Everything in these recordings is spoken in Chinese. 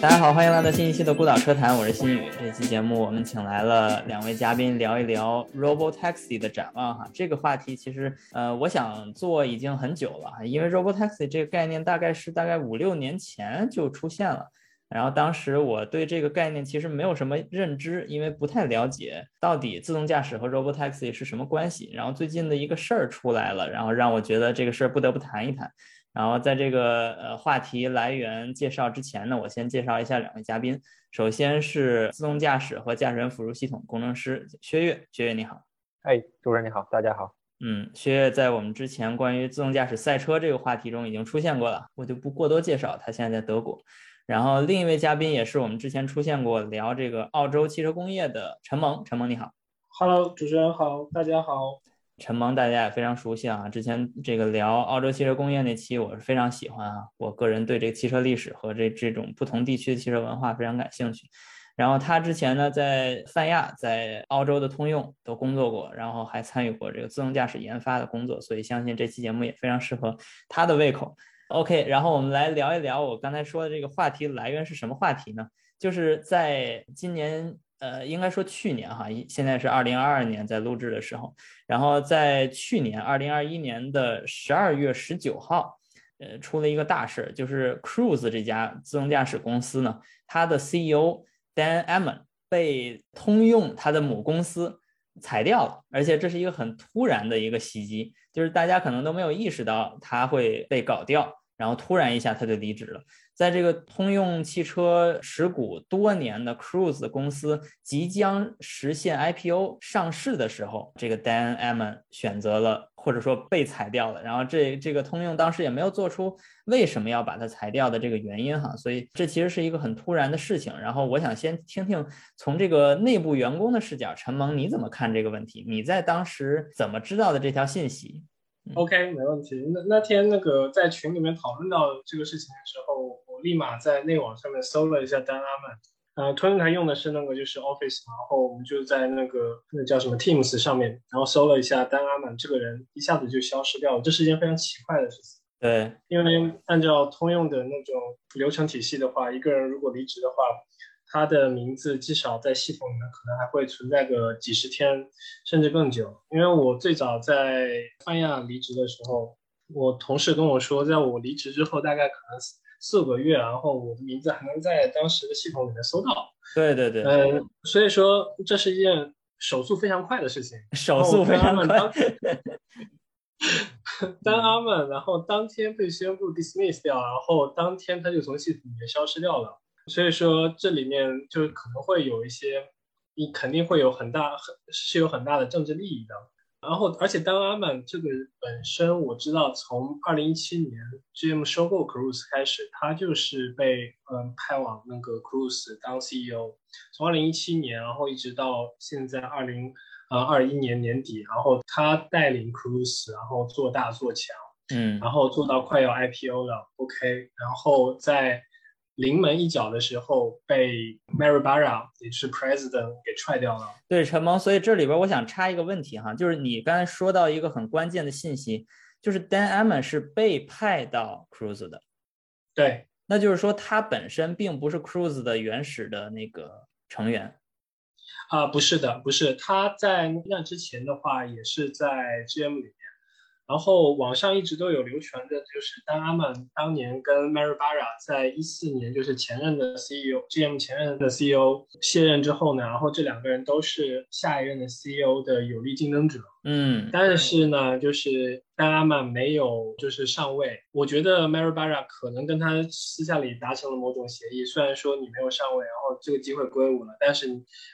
大家好，欢迎来到新一期的孤岛车谈，我是新宇。这期节目我们请来了两位嘉宾，聊一聊 Robo Taxi 的展望哈。这个话题其实呃，我想做已经很久了，因为 Robo Taxi 这个概念大概是大概五六年前就出现了。然后当时我对这个概念其实没有什么认知，因为不太了解到底自动驾驶和 Robo Taxi 是什么关系。然后最近的一个事儿出来了，然后让我觉得这个事儿不得不谈一谈。然后在这个呃话题来源介绍之前呢，我先介绍一下两位嘉宾。首先是自动驾驶和驾驶员辅助系统工程师薛岳，薛岳你好。哎，主持人你好，大家好。嗯，薛岳在我们之前关于自动驾驶赛车这个话题中已经出现过了，我就不过多介绍。他现在在德国。然后另一位嘉宾也是我们之前出现过聊这个澳洲汽车工业的陈萌，陈萌你好。Hello，主持人好，大家好。陈萌大家也非常熟悉啊，之前这个聊澳洲汽车工业那期我是非常喜欢啊，我个人对这个汽车历史和这这种不同地区的汽车文化非常感兴趣。然后他之前呢在泛亚、在澳洲的通用都工作过，然后还参与过这个自动驾驶研发的工作，所以相信这期节目也非常适合他的胃口。OK，然后我们来聊一聊我刚才说的这个话题来源是什么话题呢？就是在今年。呃，应该说去年哈，现在是二零二二年在录制的时候，然后在去年二零二一年的十二月十九号，呃，出了一个大事，就是 Cruise 这家自动驾驶公司呢，它的 CEO Dan Amon 被通用它的母公司裁掉了，而且这是一个很突然的一个袭击，就是大家可能都没有意识到它会被搞掉，然后突然一下他就离职了。在这个通用汽车持股多年的 Cruise 公司即将实现 IPO 上市的时候，这个 Dan Amon 选择了或者说被裁掉了。然后这这个通用当时也没有做出为什么要把它裁掉的这个原因哈，所以这其实是一个很突然的事情。然后我想先听听从这个内部员工的视角，陈萌你怎么看这个问题？你在当时怎么知道的这条信息？OK，没问题。那那天那个在群里面讨论到这个事情的时候，我立马在内网上面搜了一下 Dan Amon，呃，通用台用的是那个就是 Office，然后我们就在那个那叫什么 Teams 上面，然后搜了一下 Dan Amon 这个人，一下子就消失掉了。这是一件非常奇怪的事情。对，因为按照通用的那种流程体系的话，一个人如果离职的话，他的名字至少在系统里面可能还会存在个几十天，甚至更久。因为我最早在泛亚离职的时候，我同事跟我说，在我离职之后，大概可能四五个月，然后我的名字还能在当时的系统里面搜到。对对对，嗯，所以说这是一件手速非常快的事情，手速非常快。当阿曼，然后当天被宣布 dismiss 掉，然后当天他就从系统里面消失掉了。所以说，这里面就可能会有一些，你肯定会有很大很是有很大的政治利益的。然后，而且当阿曼这个本身，我知道从二零一七年 GM 收购 Cruise 开始，他就是被嗯派往那个 Cruise 当 CEO。从二零一七年，然后一直到现在二零呃二一年年底，然后他带领 Cruise，然后做大做强，嗯，然后做到快要 IPO 了，OK，然后在。临门一脚的时候被 Mary Barra 也是 President 给踹掉了。对，陈萌，所以这里边我想插一个问题哈，就是你刚才说到一个很关键的信息，就是 Dan Amon 是被派到 Cruise 的。对，那就是说他本身并不是 Cruise 的原始的那个成员。啊，不是的，不是，他在那之前的话也是在 GM 里。然后网上一直都有流传的，就是丹阿曼当年跟 Mary Barra 在一四年，就是前任的 CEO，GM 前任的 CEO 卸任之后呢，然后这两个人都是下一任的 CEO 的有力竞争者。嗯，但是呢，就是丹阿曼没有就是上位，我觉得 Mary Barra 可能跟他私下里达成了某种协议，虽然说你没有上位，然后这个机会归我了，但是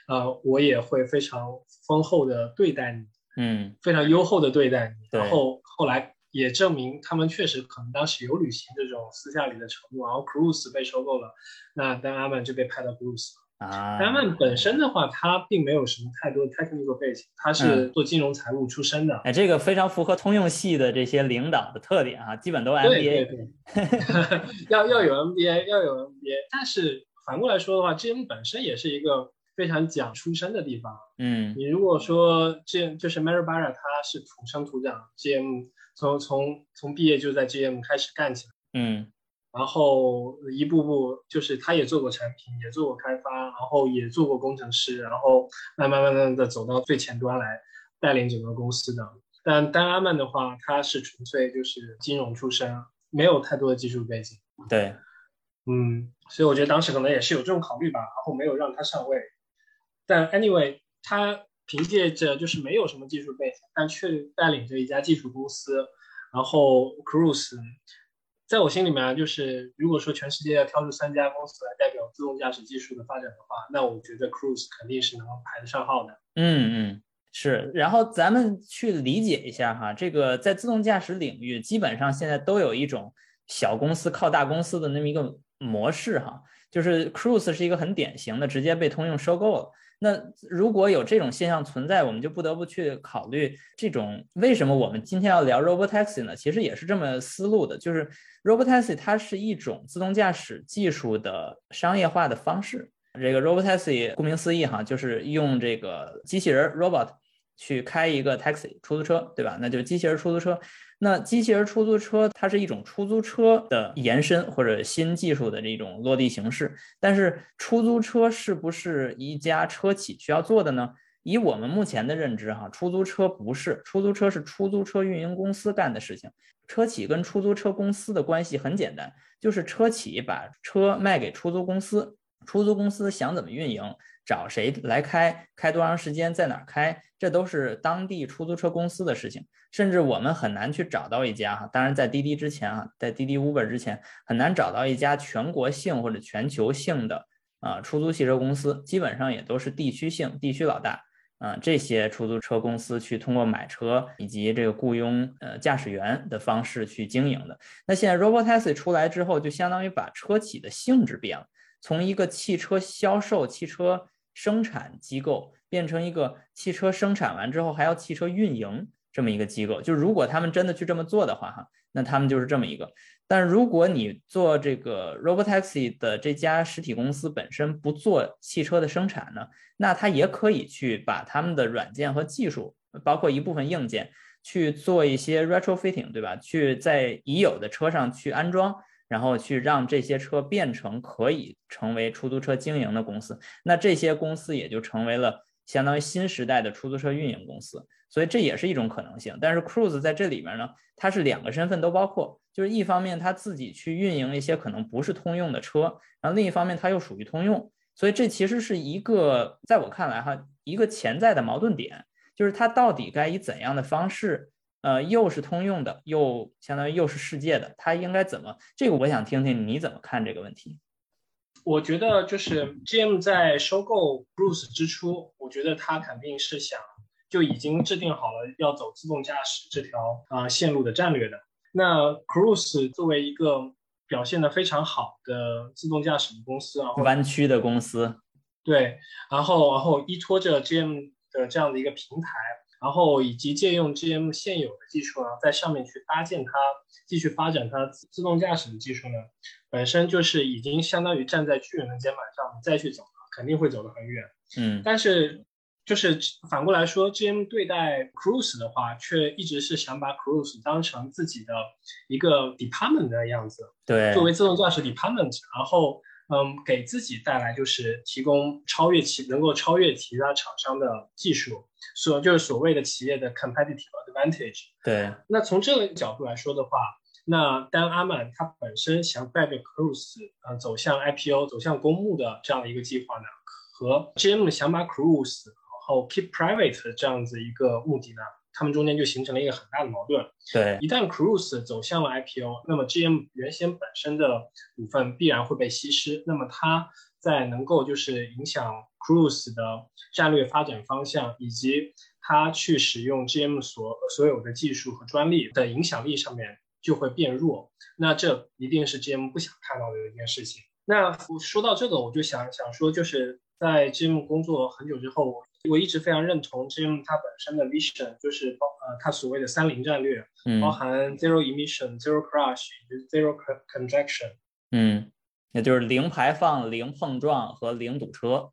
呃，我也会非常丰厚的对待你。嗯，非常优厚的对待你，然后后来也证明他们确实可能当时有履行这种私下里的承诺，然后 Cruise 被收购了，那丹阿曼就被派到 Cruise 了啊。丹阿曼本身的话，他并没有什么太多的 technical 背景，他是做金融财务出身的。哎，这个非常符合通用系的这些领导的特点啊，基本都 MBA。对对对，要要有 MBA，要有 MBA。但是反过来说的话，GM 本身也是一个。非常讲出身的地方，嗯，你如果说这就是 Mary Barra，他是土生土长 GM，从从从毕业就在 GM 开始干起来，嗯，然后一步步就是他也做过产品，也做过开发，然后也做过工程师，然后慢慢慢慢的走到最前端来带领整个公司的。但丹阿曼的话，他是纯粹就是金融出身，没有太多的技术背景。对，嗯，所以我觉得当时可能也是有这种考虑吧，然后没有让他上位。但 anyway，他凭借着就是没有什么技术背景，但却带领着一家技术公司，然后 Cruise。在我心里面，就是如果说全世界要挑出三家公司来代表自动驾驶技术的发展的话，那我觉得 Cruise 肯定是能够排得上号的。嗯嗯，是。然后咱们去理解一下哈，这个在自动驾驶领域，基本上现在都有一种小公司靠大公司的那么一个模式哈，就是 Cruise 是一个很典型的，直接被通用收购了。那如果有这种现象存在，我们就不得不去考虑这种为什么我们今天要聊 Robotaxi 呢？其实也是这么思路的，就是 Robotaxi 它是一种自动驾驶技术的商业化的方式。这个 Robotaxi 顾名思义哈，就是用这个机器人 robot 去开一个 taxi 出租车，对吧？那就是机器人出租车。那机器人出租车它是一种出租车的延伸或者新技术的这种落地形式，但是出租车是不是一家车企需要做的呢？以我们目前的认知，哈，出租车不是，出租车是出租车运营公司干的事情。车企跟出租车公司的关系很简单，就是车企把车卖给出租公司，出租公司想怎么运营。找谁来开，开多长时间，在哪儿开，这都是当地出租车公司的事情。甚至我们很难去找到一家哈，当然在滴滴之前啊，在滴滴 Uber 之前，很难找到一家全国性或者全球性的啊出租汽车公司，基本上也都是地区性、地区老大啊这些出租车公司去通过买车以及这个雇佣呃驾驶员的方式去经营的。那现在 Robotaxi 出来之后，就相当于把车企的性质变了，从一个汽车销售、汽车。生产机构变成一个汽车生产完之后还要汽车运营这么一个机构，就如果他们真的去这么做的话，哈，那他们就是这么一个。但如果你做这个 Robotaxi 的这家实体公司本身不做汽车的生产呢，那它也可以去把他们的软件和技术，包括一部分硬件，去做一些 retrofitting，对吧？去在已有的车上去安装。然后去让这些车变成可以成为出租车经营的公司，那这些公司也就成为了相当于新时代的出租车运营公司，所以这也是一种可能性。但是 Cruise 在这里面呢，它是两个身份都包括，就是一方面他自己去运营一些可能不是通用的车，然后另一方面他又属于通用，所以这其实是一个在我看来哈一个潜在的矛盾点，就是它到底该以怎样的方式。呃，又是通用的，又相当于又是世界的，它应该怎么？这个我想听听你怎么看这个问题。我觉得就是 GM 在收购 Bruce 之初，我觉得他肯定是想就已经制定好了要走自动驾驶这条啊线路的战略的。那 Cruise 作为一个表现的非常好的自动驾驶的公司然后，弯曲的公司，对，然后然后依托着 GM 的这样的一个平台。然后以及借用 GM 现有的技术呢，在上面去搭建它，继续发展它自动驾驶的技术呢，本身就是已经相当于站在巨人的肩膀上再去走了，肯定会走得很远。嗯，但是就是反过来说，GM 对待 Cruise 的话，却一直是想把 Cruise 当成自己的一个 department 的样子，对，作为自动驾驶 department，然后。嗯，给自己带来就是提供超越其能够超越其他厂商的技术，所就是所谓的企业的 competitive advantage。对，那从这个角度来说的话，那丹阿曼他本身想带着 Cruise 呃走向 IPO、走向公募的这样的一个计划呢，和 GM 想把 Cruise 然后 keep private 这样子一个目的呢。他们中间就形成了一个很大的矛盾。对，一旦 Cruise 走向了 IPO，那么 GM 原先本身的股份必然会被稀释。那么它在能够就是影响 Cruise 的战略发展方向，以及它去使用 GM 所所有的技术和专利的影响力上面就会变弱。那这一定是 GM 不想看到的一件事情。那说到这个，我就想想说，就是在 GM 工作很久之后。我一直非常认同 GM 它本身的 vision，就是包呃它所谓的三零战略，包含 zero emission、zero crash、zero congestion。嗯，也就是零排放、零碰撞和零堵车。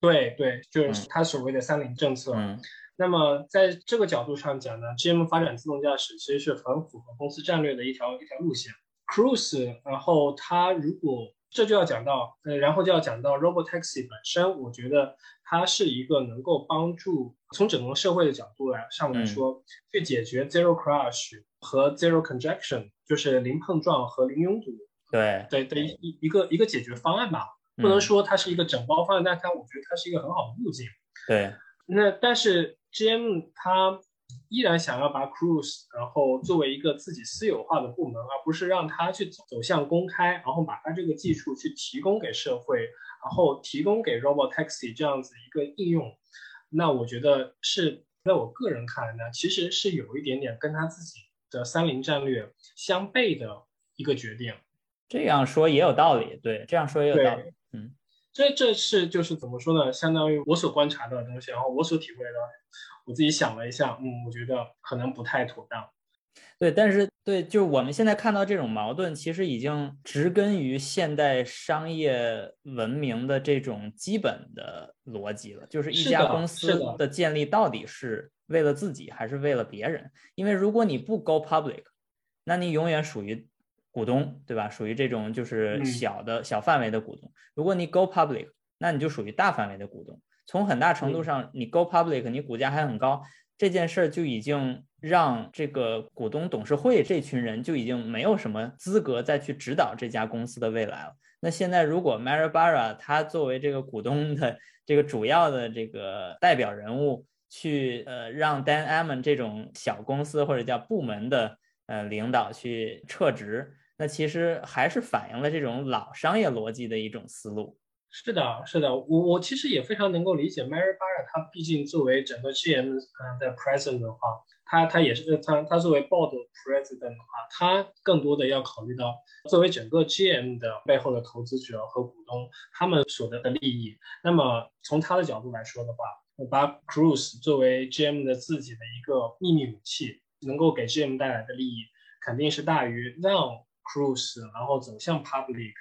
对对，就是它所谓的三零政策。嗯。那么在这个角度上讲呢，GM 发展自动驾驶其实是很符合公司战略的一条一条路线。Cruise，然后它如果这就要讲到，呃，然后就要讲到 Robotaxi 本身，我觉得它是一个能够帮助从整个社会的角度来上来说，去解决 Zero Crash 和 Zero Congestion，就是零碰撞和零拥堵，对对的一一个一个解决方案吧。不能说它是一个整包方案，但它我觉得它是一个很好的路径。对，那但是 GM 它。依然想要把 Cruise，然后作为一个自己私有化的部门，而不是让它去走走向公开，然后把它这个技术去提供给社会，然后提供给 Robot Taxi 这样子一个应用。那我觉得是在我个人看来呢，其实是有一点点跟他自己的三菱战略相悖的一个决定。这样说也有道理，对，这样说也有道理。嗯，这这是就是怎么说呢？相当于我所观察到的东西，然后我所体会到。我自己想了一下，嗯，我觉得可能不太妥当。对，但是对，就是我们现在看到这种矛盾，其实已经植根于现代商业文明的这种基本的逻辑了。就是一家公司的建立到底是为了自己还是为了别人？因为如果你不 go public，那你永远属于股东，对吧？属于这种就是小的小范围的股东。如果你 go public，那你就属于大范围的股东。从很大程度上，你 go public，你股价还很高，这件事儿就已经让这个股东董事会这群人就已经没有什么资格再去指导这家公司的未来了。那现在如果 Maribara 他作为这个股东的这个主要的这个代表人物，去呃让 Dan Amon 这种小公司或者叫部门的呃领导去撤职，那其实还是反映了这种老商业逻辑的一种思路。是的，是的，我我其实也非常能够理解 Mary Barra，他毕竟作为整个 GM 呃的 President 的话，他他也是他他作为 Board President 的话，他更多的要考虑到作为整个 GM 的背后的投资者和股东他们所得的利益。那么从他的角度来说的话，我把 Cruise 作为 GM 的自己的一个秘密武器，能够给 GM 带来的利益肯定是大于让 Cruise 然后走向 Public。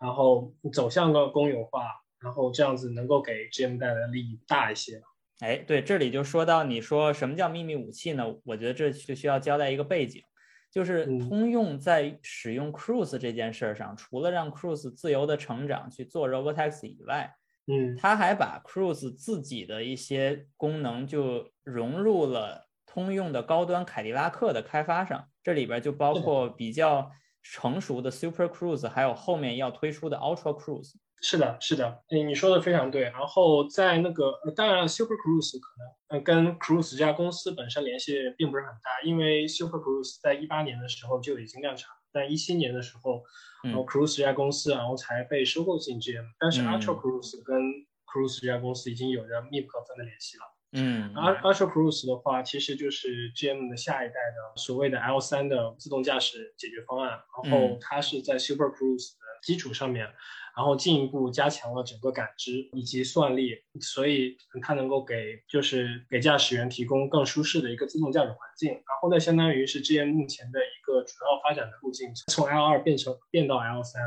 然后走向个公有化，然后这样子能够给 GM 带来的利益大一些。哎，对，这里就说到你说什么叫秘密武器呢？我觉得这就需要交代一个背景，就是通用在使用 Cruise 这件事上，除了让 Cruise 自由的成长去做 Robotaxi 以外，嗯，他还把 Cruise 自己的一些功能就融入了通用的高端凯迪拉克的开发上，这里边就包括比较。成熟的 Super Cruise，还有后面要推出的 Ultra Cruise，是的，是的，你你说的非常对。然后在那个，当然 Super Cruise 可能呃跟 Cruise 这家公司本身联系并不是很大，因为 Super Cruise 在一八年的时候就已经量产，但一七年的时候，然后 Cruise 这家公司然后才被收购进 GM，但是 Ultra Cruise 跟 Cruise 这家公司已经有着密不可分的联系了。嗯，Ultra Cruise 的话，其实就是 GM 的下一代的所谓的 L 三的自动驾驶解决方案。然后它是在 Super Cruise 的基础上面，然后进一步加强了整个感知以及算力，所以它能够给就是给驾驶员提供更舒适的一个自动驾驶环境。然后呢，相当于是 GM 目前的一个主要发展的路径，从 L 二变成变到 L 三。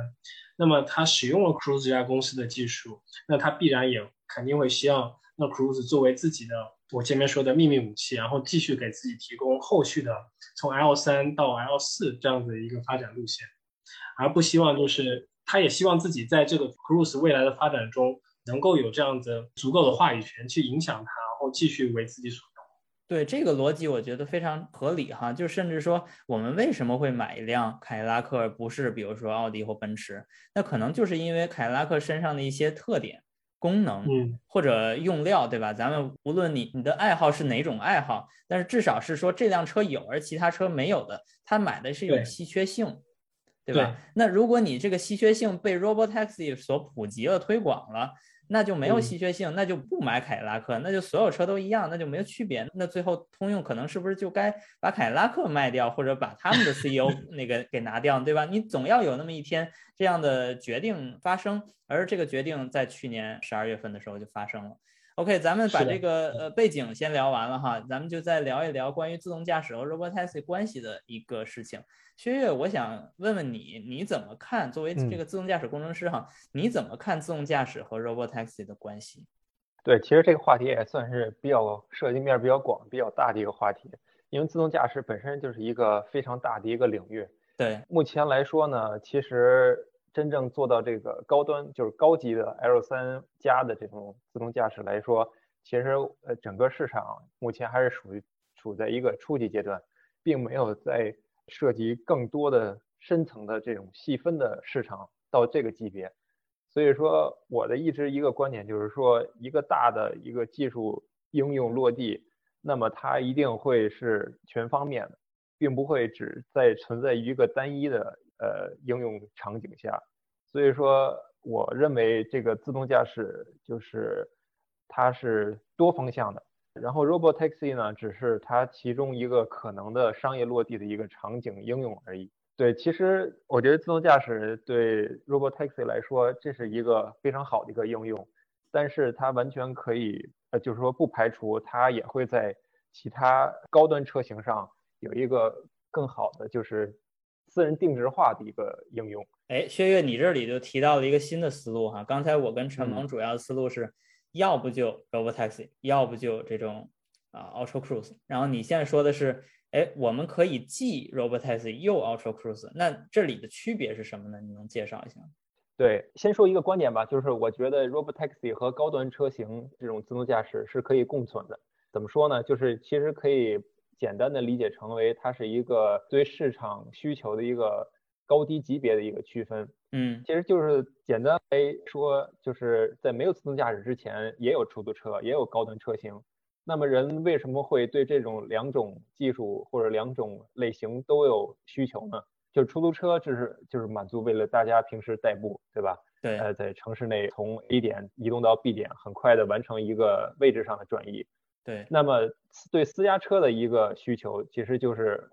那么它使用了 Cruise 这家公司的技术，那它必然也肯定会希望。那 Cruise 作为自己的我前面说的秘密武器，然后继续给自己提供后续的从 L 三到 L 四这样的一个发展路线，而不希望就是他也希望自己在这个 Cruise 未来的发展中能够有这样子足够的话语权去影响它，然后继续为自己所用。对这个逻辑，我觉得非常合理哈。就甚至说，我们为什么会买一辆凯迪拉克，不是比如说奥迪或奔驰？那可能就是因为凯迪拉克身上的一些特点。功能，嗯，或者用料，对吧？咱们无论你你的爱好是哪种爱好，但是至少是说这辆车有而其他车没有的，他买的是有稀缺性，对吧？那如果你这个稀缺性被 Robotaxi 所普及了、推广了。那就没有稀缺性，那就不买凯迪拉克，那就所有车都一样，那就没有区别。那最后通用可能是不是就该把凯迪拉克卖掉，或者把他们的 CEO 那个给拿掉，对吧？你总要有那么一天这样的决定发生，而这个决定在去年十二月份的时候就发生了。OK，咱们把这个呃背景先聊完了哈，咱们就再聊一聊关于自动驾驶和 Robotaxi 关系的一个事情。薛岳，我想问问你，你怎么看？作为这个自动驾驶工程师哈，你怎么看自动驾驶和 Robotaxi 的关系？对，其实这个话题也算是比较涉及面比较广、比较大的一个话题，因为自动驾驶本身就是一个非常大的一个领域。对，目前来说呢，其实真正做到这个高端，就是高级的 L 三加的这种自动驾驶来说，其实呃整个市场目前还是属于处在一个初级阶段，并没有在涉及更多的深层的这种细分的市场到这个级别。所以说，我的一直一个观点就是说，一个大的一个技术应用落地，那么它一定会是全方面的，并不会只在存在于一个单一的呃应用场景下。所以说，我认为这个自动驾驶就是它是多方向的，然后 Robotaxi 呢，只是它其中一个可能的商业落地的一个场景应用而已。对，其实我觉得自动驾驶对 Robotaxi 来说，这是一个非常好的一个应用，但是它完全可以，呃，就是说不排除它也会在其他高端车型上有一个更好的，就是私人定制化的一个应用。哎，薛岳，你这里就提到了一个新的思路哈。刚才我跟陈萌主要的思路是，要不就 Robotaxi，要不就这种啊 Ultra Cruise，然后你现在说的是。哎，我们可以既 Robotaxi 又 Ultra Cruise，那这里的区别是什么呢？你能介绍一下？对，先说一个观点吧，就是我觉得 Robotaxi 和高端车型这种自动驾驶是可以共存的。怎么说呢？就是其实可以简单的理解成为它是一个对市场需求的一个高低级别的一个区分。嗯，其实就是简单来说，就是在没有自动驾驶之前，也有出租车，也有高端车型。那么人为什么会对这种两种技术或者两种类型都有需求呢？就是出租车，就是就是满足为了大家平时代步，对吧？对。呃，在城市内从 A 点移动到 B 点，很快的完成一个位置上的转移。对。那么对私家车的一个需求，其实就是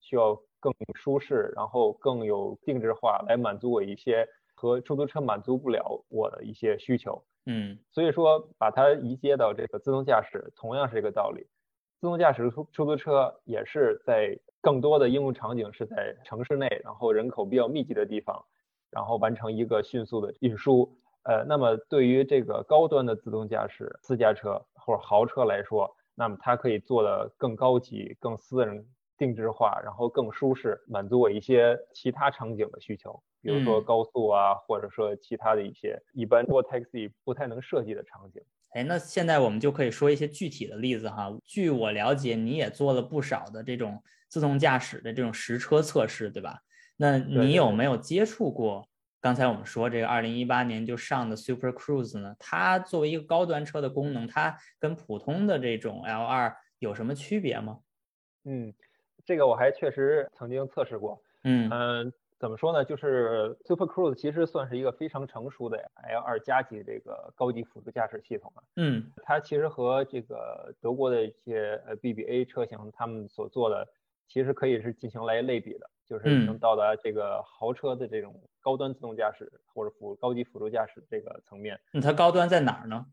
需要更舒适，然后更有定制化，来满足我一些和出租车满足不了我的一些需求。嗯，所以说把它移接到这个自动驾驶，同样是一个道理。自动驾驶出出租车也是在更多的应用场景是在城市内，然后人口比较密集的地方，然后完成一个迅速的运输。呃，那么对于这个高端的自动驾驶私家车或者豪车来说，那么它可以做的更高级、更私人定制化，然后更舒适，满足我一些其他场景的需求。比如说高速啊，或者说其他的一些一般做 taxi 不太能设计的场景。哎，那现在我们就可以说一些具体的例子哈。据我了解，你也做了不少的这种自动驾驶的这种实车测试，对吧？那你有没有接触过刚才我们说这个二零一八年就上的 Super Cruise 呢？它作为一个高端车的功能，它跟普通的这种 L 二有什么区别吗？嗯，这个我还确实曾经测试过。嗯嗯。怎么说呢？就是 Super Cruise 其实算是一个非常成熟的 L 二加级这个高级辅助驾驶系统了。嗯，它其实和这个德国的一些呃 BBA 车型他们所做的，其实可以是进行来类比的，就是能到达这个豪车的这种高端自动驾驶或者辅高级辅助驾驶这个层面。那它高端在哪儿呢？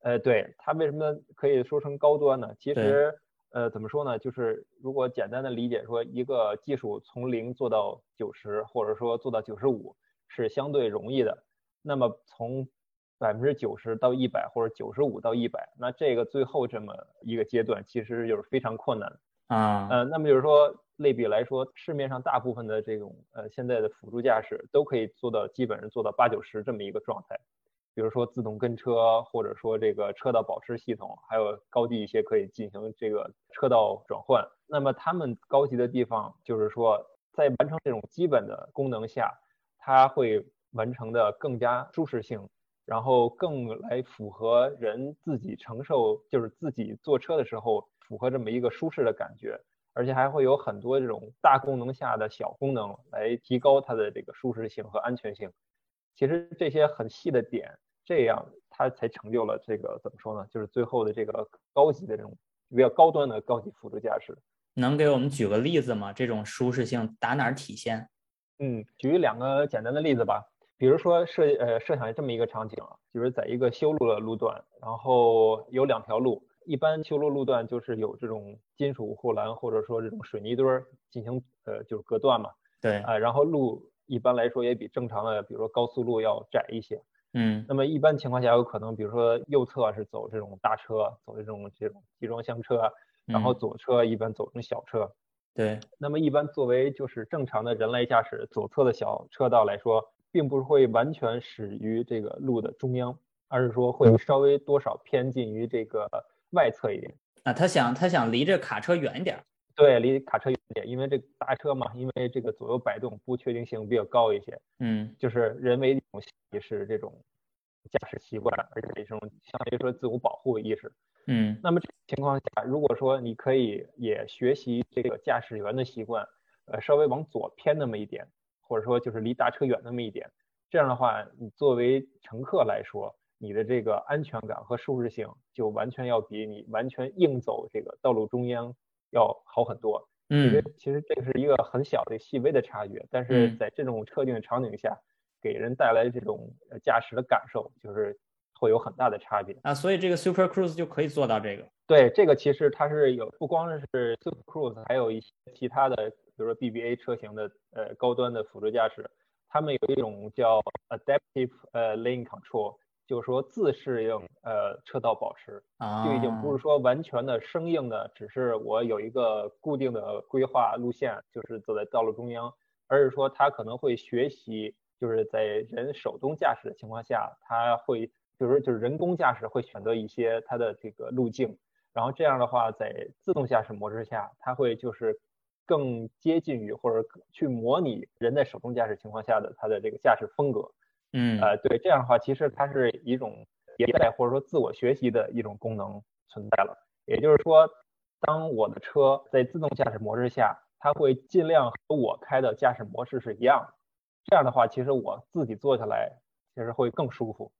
呃，对，它为什么可以说成高端呢？其实。呃，怎么说呢？就是如果简单的理解说，一个技术从零做到九十，或者说做到九十五，是相对容易的。那么从百分之九十到一百，或者九十五到一百，那这个最后这么一个阶段，其实就是非常困难啊。呃，那么就是说，类比来说，市面上大部分的这种呃现在的辅助驾驶都可以做到基本上做到八九十这么一个状态。比如说自动跟车，或者说这个车道保持系统，还有高级一些可以进行这个车道转换。那么他们高级的地方，就是说在完成这种基本的功能下，它会完成的更加舒适性，然后更来符合人自己承受，就是自己坐车的时候符合这么一个舒适的感觉，而且还会有很多这种大功能下的小功能来提高它的这个舒适性和安全性。其实这些很细的点，这样它才成就了这个怎么说呢？就是最后的这个高级的这种比较高端的高级辅助驾驶。能给我们举个例子吗？这种舒适性打哪儿体现？嗯，举两个简单的例子吧。比如说设呃设想这么一个场景啊，就是在一个修路的路段，然后有两条路，一般修路路段就是有这种金属护栏或者说这种水泥墩儿进行呃就是隔断嘛。对啊，然后路。一般来说也比正常的，比如说高速路要窄一些。嗯，那么一般情况下有可能，比如说右侧是走这种大车，走这种这种集装箱车，然后左侧一般走成小车。对，那么一般作为就是正常的人类驾驶左侧的小车道来说，并不是会完全始于这个路的中央，而是说会稍微多少偏近于这个外侧一点。啊，他想他想离这卡车远一点。对，离卡车远点，因为这大车嘛，因为这个左右摆动不确定性比较高一些。嗯，就是人为一种也是这种驾驶习惯，而且这种相当于说自我保护意识。嗯，那么这情况下，如果说你可以也学习这个驾驶员的习惯，呃，稍微往左偏那么一点，或者说就是离大车远那么一点，这样的话，你作为乘客来说，你的这个安全感和舒适性就完全要比你完全硬走这个道路中央要好很多。嗯，其实这是一个很小的细微的差距，但是在这种特定的场景下，给人带来这种驾驶的感受，就是会有很大的差别啊。所以这个 Super Cruise 就可以做到这个。对，这个其实它是有不光是 Super Cruise，还有一些其他的，比如说 BBA 车型的呃高端的辅助驾驶，他们有一种叫 Adaptive 呃 Lane Control。就是说自适应，呃，车道保持，就已经不是说完全的生硬的，只是我有一个固定的规划路线，就是走在道路中央，而是说它可能会学习，就是在人手动驾驶的情况下，它会，就是就是人工驾驶会选择一些它的这个路径，然后这样的话，在自动驾驶模式下，它会就是更接近于或者去模拟人在手动驾驶情况下的它的这个驾驶风格。嗯，呃，对，这样的话，其实它是一种迭代或者说自我学习的一种功能存在了。也就是说，当我的车在自动驾驶模式下，它会尽量和我开的驾驶模式是一样的。这样的话，其实我自己坐下来其实会更舒服。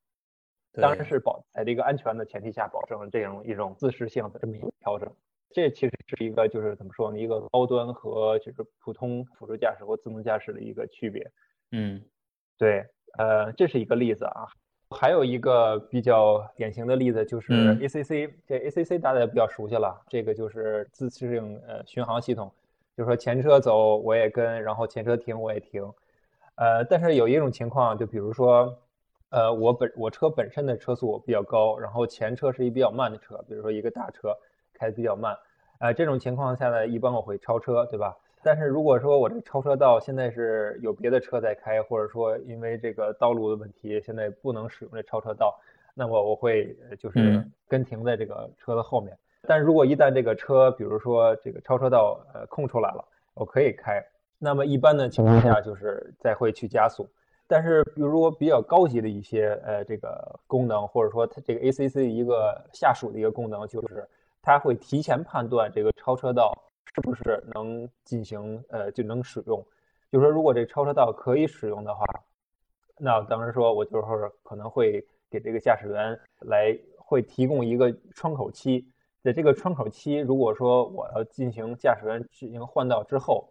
当然是保在这个安全的前提下，保证这种一种自适性的这么一个调整。这其实是一个就是怎么说呢？一个高端和就是普通辅助驾驶或自动驾驶的一个区别。嗯，对。呃，这是一个例子啊，还有一个比较典型的例子就是 ACC，这 ACC 大家也比较熟悉了，这个就是自适应呃巡航系统，就是说前车走我也跟，然后前车停我也停，呃，但是有一种情况，就比如说，呃，我本我车本身的车速比较高，然后前车是一比较慢的车，比如说一个大车开的比较慢，呃，这种情况下呢，一般我会超车，对吧？但是如果说我这超车道现在是有别的车在开，或者说因为这个道路的问题，现在不能使用这超车道，那么我会就是跟停在这个车的后面。但如果一旦这个车，比如说这个超车道呃空出来了，我可以开，那么一般的情况下就是再会去加速。但是比如说比较高级的一些呃这个功能，或者说它这个 ACC 一个下属的一个功能，就是它会提前判断这个超车道。是不是能进行呃就能使用？就是说，如果这超车道可以使用的话，那当时说我就是可能会给这个驾驶员来会提供一个窗口期，在这个窗口期，如果说我要进行驾驶员进行换道之后，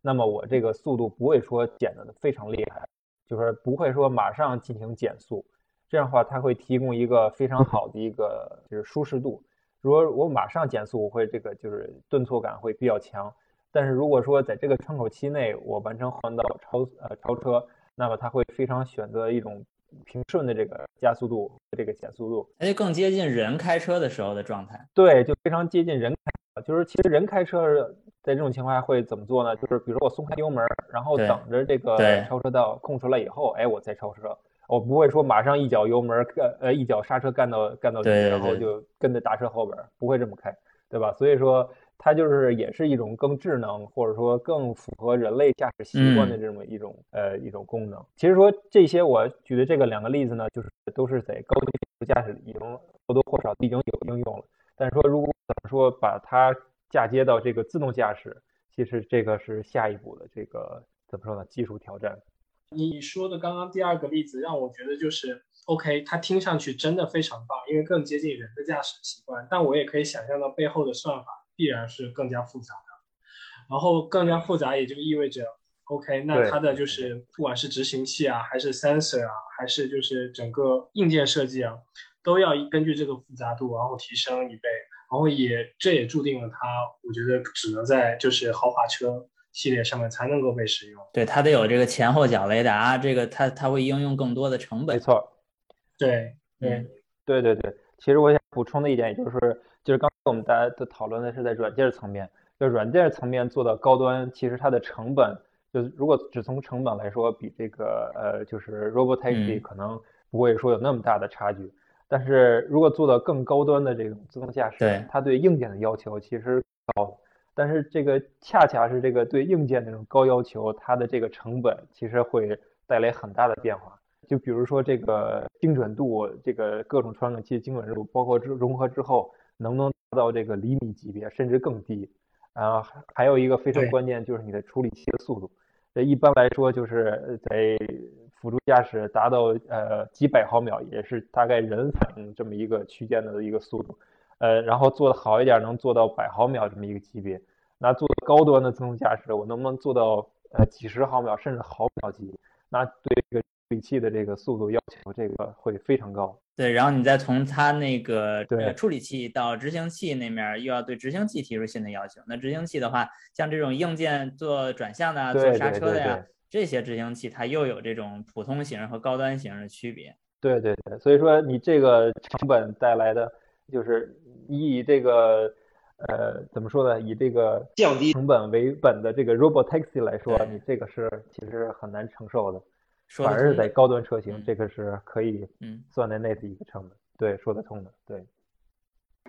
那么我这个速度不会说减的非常厉害，就是不会说马上进行减速，这样的话它会提供一个非常好的一个就是舒适度。如果我马上减速，我会这个就是顿挫感会比较强。但是如果说在这个窗口期内，我完成换道超呃超车，那么它会非常选择一种平顺的这个加速度和这个减速度，它就更接近人开车的时候的状态。对，就非常接近人开，就是其实人开车在这种情况下会怎么做呢？就是比如说我松开油门，然后等着这个超车道空出来以后，哎，我再超车。我不会说马上一脚油门干，呃，一脚刹车干到干到底，然后就跟在大车后边，不会这么开，对吧？所以说它就是也是一种更智能，或者说更符合人类驾驶习惯的这么一种呃一种功能。其实说这些我举的这个两个例子呢，就是都是在高级驾驶已经或多或少已经有应用了。但是说如果怎么说把它嫁接到这个自动驾驶，其实这个是下一步的这个怎么说呢？技术挑战。你说的刚刚第二个例子让我觉得就是 OK，它听上去真的非常棒，因为更接近人的驾驶习惯。但我也可以想象到背后的算法必然是更加复杂的，然后更加复杂也就意味着 OK，那它的就是不管是执行器啊，还是 sensor 啊，还是就是整个硬件设计啊，都要根据这个复杂度然后提升一倍，然后也这也注定了它，我觉得只能在就是豪华车。系列上面才能够被使用，对它得有这个前后脚雷达，这个它它会应用更多的成本。没错，对对对对对。其实我想补充的一点，也就是就是刚才我们大家都讨论的是在软件层面，就软件层面做到高端，其实它的成本，就是如果只从成本来说，比这个呃就是 Robotaxi 可能不会说有那么大的差距。但是如果做到更高端的这种自动驾驶，它对硬件的要求其实高。但是这个恰恰是这个对硬件这种高要求，它的这个成本其实会带来很大的变化。就比如说这个精准度，这个各种传感器精准度，包括之融合之后能不能达到这个厘米级别，甚至更低。啊，还有一个非常关键就是你的处理器的速度。这一般来说就是在。辅助驾驶达到呃几百毫秒，也是大概人反应这么一个区间的一个速度，呃，然后做的好一点，能做到百毫秒这么一个级别。那做高端的自动驾驶，我能不能做到呃几十毫秒，甚至毫秒级？那对这个处理器的这个速度要求，这个会非常高。对，然后你再从它那个对处理器到执行器那面，又要对执行器提出新的要求。那执行器的话，像这种硬件做转向的、做刹车的呀。这些执行器它又有这种普通型和高端型的区别。对对对，所以说你这个成本带来的，就是以这个呃怎么说呢？以这个降低成本为本的这个 Robotaxi 来说，你这个是其实很难承受的。反而是在高端车型，这个是可以算在内的一个成本。对，说得通的。对。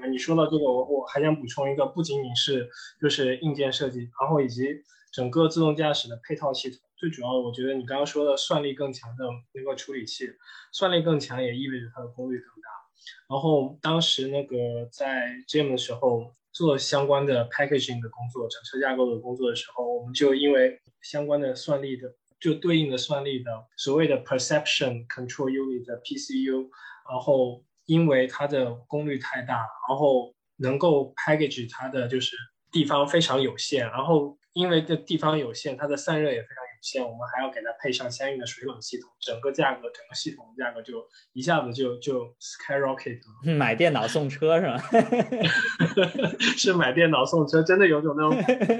你说到这个，我我还想补充一个，不仅仅是就是硬件设计，然后以及整个自动驾驶的配套系统。最主要的，我觉得你刚刚说的算力更强的那个处理器，算力更强也意味着它的功率更大。然后当时那个在 GM 的时候做相关的 packaging 的工作、整车架构的工作的时候，我们就因为相关的算力的就对应的算力的所谓的 perception control unit 的 PCU，然后因为它的功率太大，然后能够 package 它的就是地方非常有限，然后因为这地方有限，它的散热也非常。现我们还要给它配上相应的水冷系统，整个价格，整个系统的价格就一下子就就 skyrocket 了。买电脑送车是吧？是买电脑送车，真的有种那种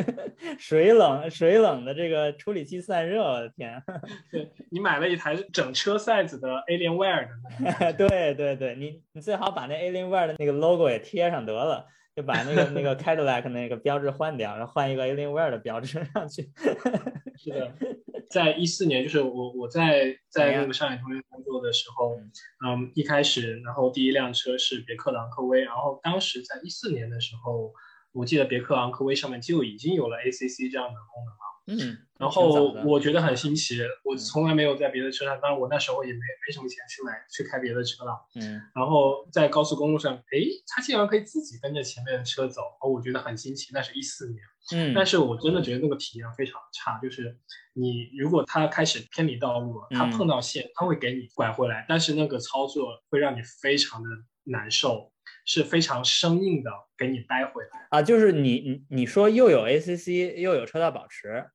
水冷水冷的这个处理器散热，我的天！对你买了一台整车 size 的 Alienware 的，对对对，你你最好把那 Alienware 的那个 logo 也贴上得了。就把那个那个 Cadillac 那个标志换掉，然后换一个 Alienware 的标志上去。是的，在一四年，就是我我在在那个上海通用工作的时候，嗯，一开始，然后第一辆车是别克的昂科威，然后当时在一四年的时候，我记得别克昂科威上面就已经有了 ACC 这样的功能了。嗯，然后我觉得很新奇，我从来没有在别的车上，当然我那时候也没没什么钱去买去开别的车了。嗯，然后在高速公路上，哎，它竟然可以自己跟着前面的车走，哦，我觉得很新奇。那是一四年，嗯，但是我真的觉得那个体验非常差，就是你如果它开始偏离道路了，它碰到线，它会给你拐回来，但是那个操作会让你非常的难受，是非常生硬的给你掰回来啊。就是你你你说又有 ACC 又有车道保持。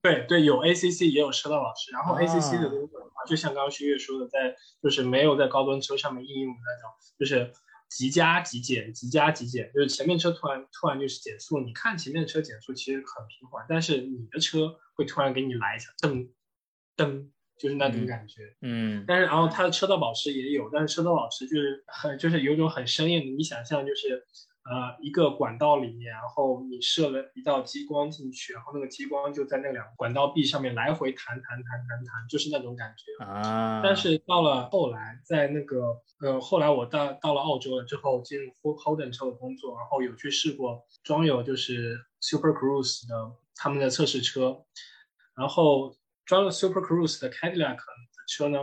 对对，有 ACC 也有车道保持，然后 ACC 的功能的话，就像刚刚徐悦说的，在就是没有在高端车上面应用的那种，就是急加急减，急加急减，就是前面车突然突然就是减速，你看前面的车减速其实很平缓，但是你的车会突然给你来一下噔噔，就是那种感觉，嗯，但是然后它的车道保持也有，但是车道保持就是很就是有种很生硬的，你想象就是。呃，一个管道里面，然后你射了一道激光进去，然后那个激光就在那两管道壁上面来回弹弹弹弹弹，就是那种感觉啊。但是到了后来，在那个呃，后来我到到了澳洲了之后，进入 Holden 车的工作，然后有去试过装有就是 Super Cruise 的他们的测试车，然后装了 Super Cruise 的 Cadillac 的车呢，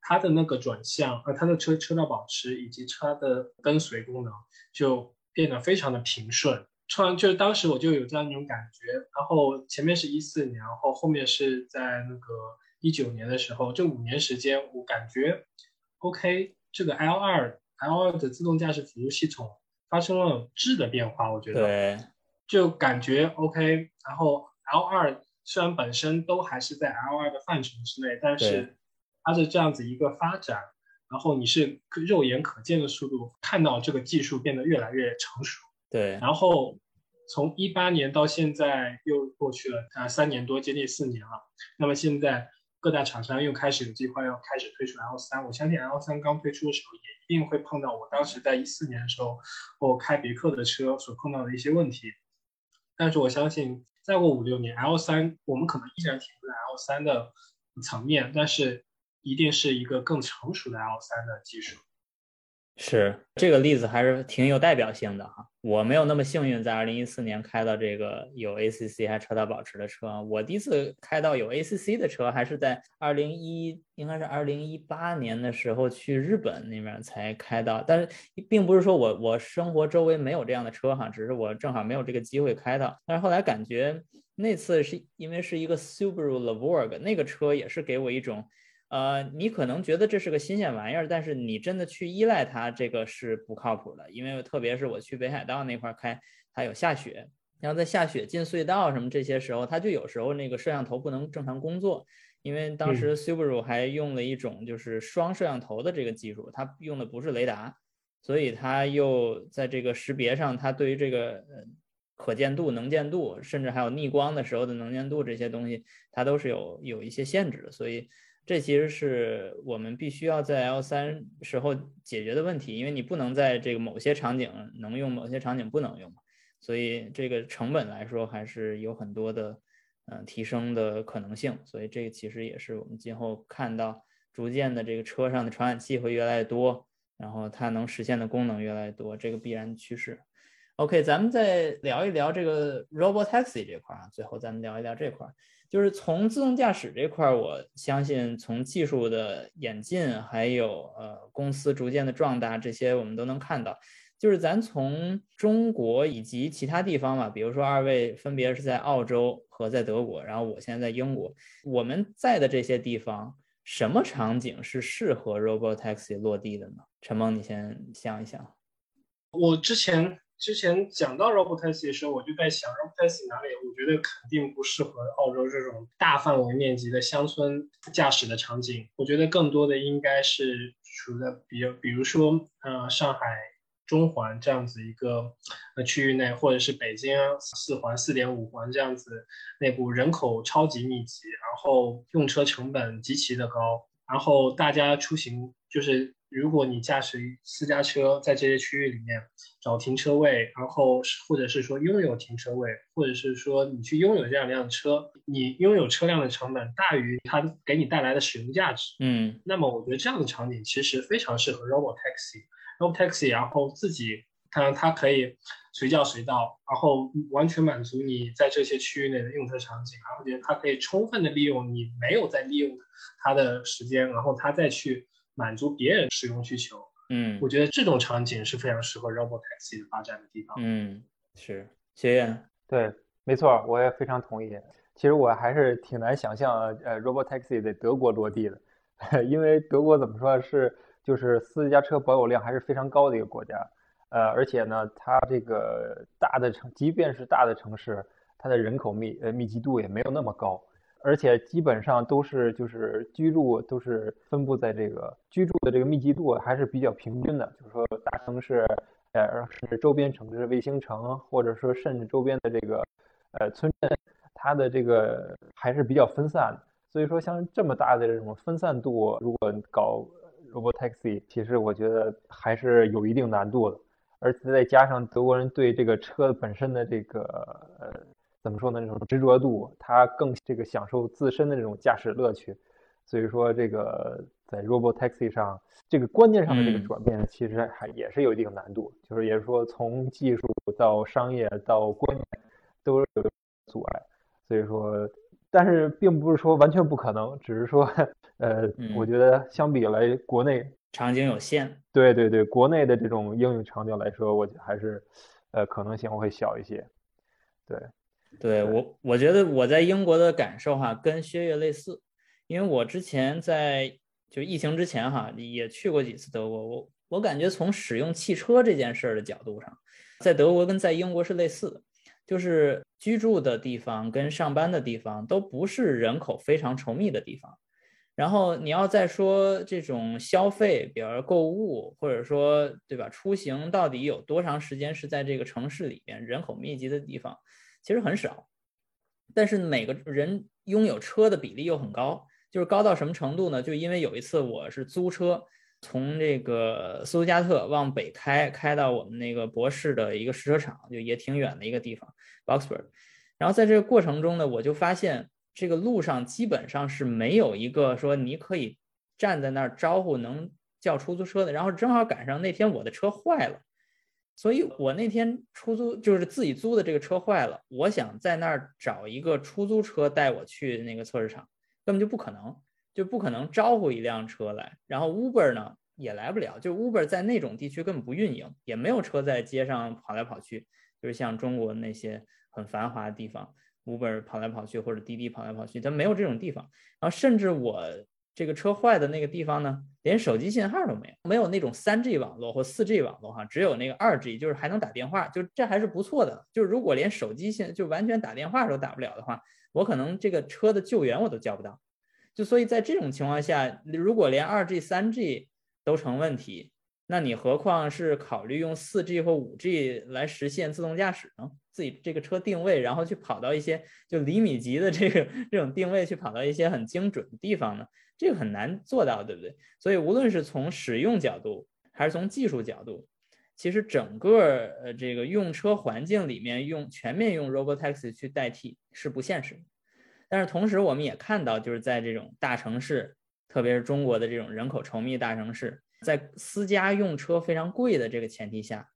它的那个转向，呃，它的车车道保持以及车的跟随功能就。变得非常的平顺，突然就是当时我就有这样一种感觉，然后前面是一四年，然后后面是在那个一九年的时候，这五年时间我感觉，OK，这个 L 二 L 二的自动驾驶辅助系统发生了质的变化，我觉得，对，就感觉 OK，然后 L 二虽然本身都还是在 L 二的范畴之内，但是它的这样子一个发展。然后你是肉眼可见的速度看到这个技术变得越来越成熟，对。然后从一八年到现在又过去了啊三年多，接近四年了。那么现在各大厂商又开始有计划要开始推出 L 三。我相信 L 三刚推出的时候也一定会碰到我当时在一四年的时候我开别克的车所碰到的一些问题。但是我相信再过五六年，L 三我们可能依然停留在 L 三的层面，但是一定是一个更成熟的 L 三的技术。是这个例子还是挺有代表性的哈。我没有那么幸运，在二零一四年开到这个有 ACC 还车道保持的车。我第一次开到有 ACC 的车，还是在二零一应该是二零一八年的时候去日本那边才开到。但是并不是说我我生活周围没有这样的车哈，只是我正好没有这个机会开到。但是后来感觉那次是因为是一个 Subaru l a v o r g 那个车也是给我一种。呃，你可能觉得这是个新鲜玩意儿，但是你真的去依赖它，这个是不靠谱的。因为特别是我去北海道那块开，它有下雪，然后在下雪进隧道什么这些时候，它就有时候那个摄像头不能正常工作。因为当时 Subaru 还用了一种就是双摄像头的这个技术，它用的不是雷达，所以它又在这个识别上，它对于这个呃可见度、能见度，甚至还有逆光的时候的能见度这些东西，它都是有有一些限制的，所以。这其实是我们必须要在 L 三时候解决的问题，因为你不能在这个某些场景能用，某些场景不能用，所以这个成本来说还是有很多的嗯提升的可能性。所以这个其实也是我们今后看到逐渐的这个车上的传感器会越来越多，然后它能实现的功能越来越多，这个必然趋势。OK，咱们再聊一聊这个 Robotaxi 这块啊，最后咱们聊一聊这块儿。就是从自动驾驶这块儿，我相信从技术的演进，还有呃公司逐渐的壮大，这些我们都能看到。就是咱从中国以及其他地方吧，比如说二位分别是在澳洲和在德国，然后我现在在英国，我们在的这些地方，什么场景是适合 Robotaxi 落地的呢？陈梦，你先想一想。我之前。之前讲到 Robotaxi 的时候，我就在想 Robotaxi 哪里？我觉得肯定不适合澳洲这种大范围面积的乡村驾驶的场景。我觉得更多的应该是处在比较，比如说，呃，上海中环这样子一个呃区域内，或者是北京四环、四点五环这样子内部人口超级密集，然后用车成本极其的高，然后大家出行就是。如果你驾驶私家车在这些区域里面找停车位，然后或者是说拥有停车位，或者是说你去拥有这样一辆车，你拥有车辆的成本大于它给你带来的使用价值，嗯，那么我觉得这样的场景其实非常适合 Robo Taxi，Robo Taxi，然后自己它它可以随叫随到，然后完全满足你在这些区域内的用车场景，然后觉得它可以充分的利用你没有在利用它的时间，然后它再去。满足别人使用需求，嗯，我觉得这种场景是非常适合 Robotaxi 的发展的地方。嗯，是，学院，对，没错，我也非常同意。其实我还是挺难想象，呃，Robotaxi 在德国落地的，因为德国怎么说是就是私家车保有量还是非常高的一个国家，呃，而且呢，它这个大的城，即便是大的城市，它的人口密呃密集度也没有那么高。而且基本上都是就是居住都是分布在这个居住的这个密集度还是比较平均的，就是说大城市，呃，甚至周边城市、卫星城，或者说甚至周边的这个呃村镇，它的这个还是比较分散的。所以说像这么大的这种分散度，如果搞 Robotaxi，其实我觉得还是有一定难度的。而且再加上德国人对这个车本身的这个呃。怎么说呢？这种执着度，他更这个享受自身的这种驾驶乐趣，所以说这个在 Robotaxi 上这个观念上的这个转变，其实还也是有一定难度，就是也是说从技术到商业到观念都有阻碍，所以说，但是并不是说完全不可能，只是说，呃，我觉得相比来国内场景有限，对对对，国内的这种应用场景来说，我觉得还是呃可能性会小一些，对。对我，我觉得我在英国的感受哈，跟薛岳类似，因为我之前在就疫情之前哈，也去过几次德国，我我感觉从使用汽车这件事儿的角度上，在德国跟在英国是类似的，就是居住的地方跟上班的地方都不是人口非常稠密的地方，然后你要再说这种消费，比如购物或者说对吧，出行到底有多长时间是在这个城市里边人口密集的地方？其实很少，但是每个人拥有车的比例又很高，就是高到什么程度呢？就因为有一次我是租车，从这个斯图加特往北开，开到我们那个博士的一个试车场，就也挺远的一个地方，Boxburg。然后在这个过程中呢，我就发现这个路上基本上是没有一个说你可以站在那儿招呼能叫出租车的。然后正好赶上那天我的车坏了，所以我那天出租就是自己租的这个车坏了，我想在那儿找一个出租车带我去那个测试场，根本就不可能。就不可能招呼一辆车来，然后 Uber 呢也来不了，就 Uber 在那种地区根本不运营，也没有车在街上跑来跑去，就是像中国那些很繁华的地方，Uber 跑来跑去或者滴滴跑来跑去，它没有这种地方。然后甚至我这个车坏的那个地方呢，连手机信号都没有，没有那种三 G 网络或四 G 网络哈，只有那个二 G，就是还能打电话，就这还是不错的。就是如果连手机信就完全打电话都打不了的话，我可能这个车的救援我都叫不到。就所以在这种情况下，如果连二 G、三 G 都成问题，那你何况是考虑用四 G 或五 G 来实现自动驾驶呢？自己这个车定位，然后去跑到一些就厘米级的这个这种定位，去跑到一些很精准的地方呢？这个很难做到，对不对？所以无论是从使用角度还是从技术角度，其实整个呃这个用车环境里面用全面用 Robotaxi 去代替是不现实的。但是同时，我们也看到，就是在这种大城市，特别是中国的这种人口稠密大城市，在私家用车非常贵的这个前提下，